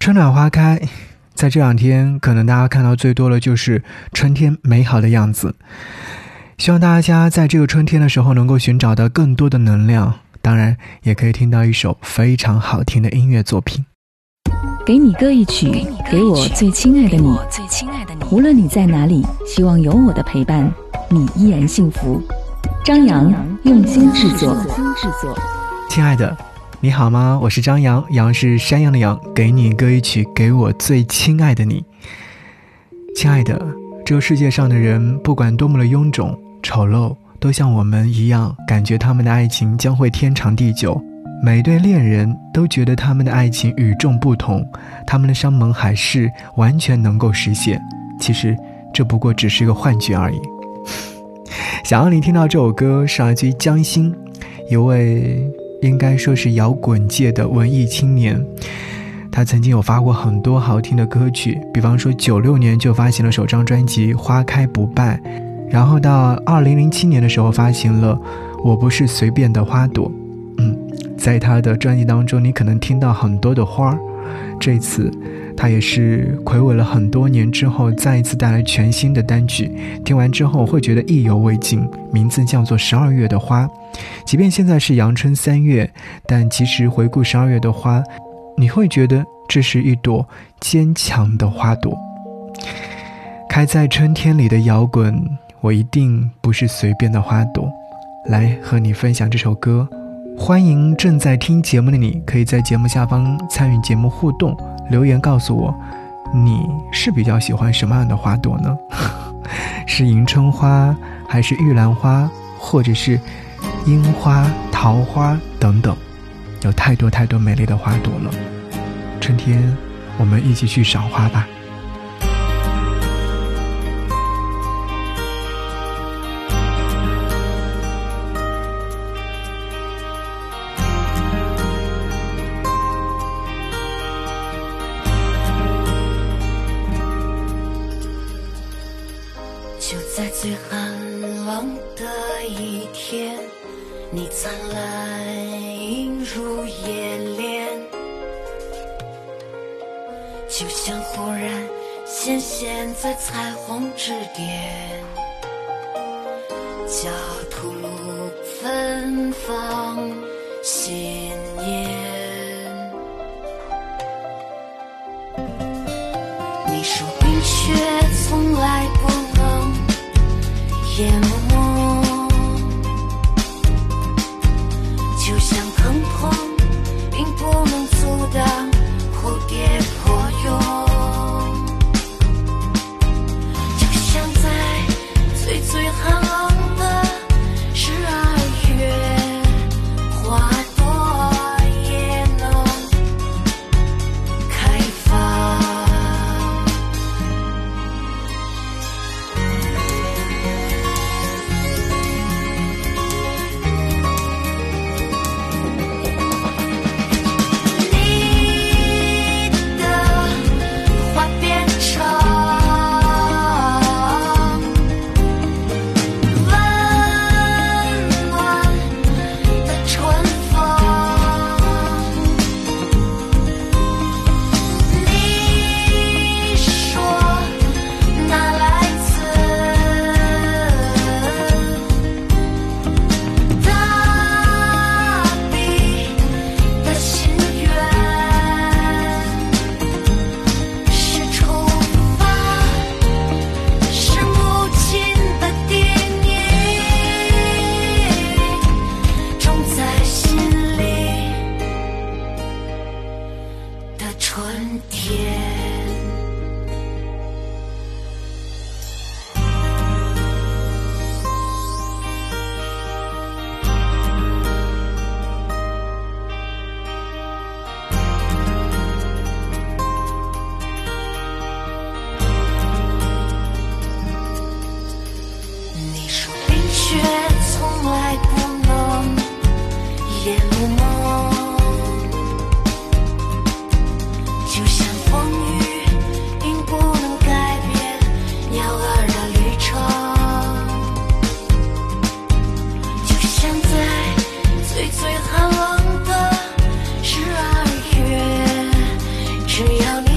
春暖花开，在这两天，可能大家看到最多的就是春天美好的样子。希望大家在这个春天的时候，能够寻找到更多的能量，当然也可以听到一首非常好听的音乐作品。给你歌一曲，给我最亲爱的你。无论你在哪里，希望有我的陪伴，你依然幸福。张扬用心制作，亲爱的。你好吗？我是张扬，杨是山羊的羊，给你歌一曲，给我最亲爱的你。亲爱的，这个世界上的人，不管多么的臃肿、丑陋，都像我们一样，感觉他们的爱情将会天长地久。每对恋人都觉得他们的爱情与众不同，他们的山盟海誓完全能够实现。其实，这不过只是一个幻觉而已。想要你听到这首歌，是来自于江心，一位。应该说是摇滚界的文艺青年，他曾经有发过很多好听的歌曲，比方说九六年就发行了首张专辑《花开不败》，然后到二零零七年的时候发行了《我不是随便的花朵》。嗯，在他的专辑当中，你可能听到很多的花儿，这次。他也是暌违了很多年之后，再一次带来全新的单曲。听完之后会觉得意犹未尽，名字叫做《十二月的花》。即便现在是阳春三月，但其实回顾十二月的花，你会觉得这是一朵坚强的花朵。开在春天里的摇滚，我一定不是随便的花朵。来和你分享这首歌。欢迎正在听节目的你，可以在节目下方参与节目互动。留言告诉我，你是比较喜欢什么样的花朵呢？是迎春花，还是玉兰花，或者是樱花、桃花等等？有太多太多美丽的花朵了。春天，我们一起去赏花吧。就在最寒冷的一天，你灿烂映入眼帘，就像忽然显现在彩虹之巅，叫吐露芬芳鲜艳。你说冰雪从来不。淹没，就像疼痛，并不能却从来不能淹没就像风雨并不能改变鸟儿的旅程就像在最最寒冷的十二月只要你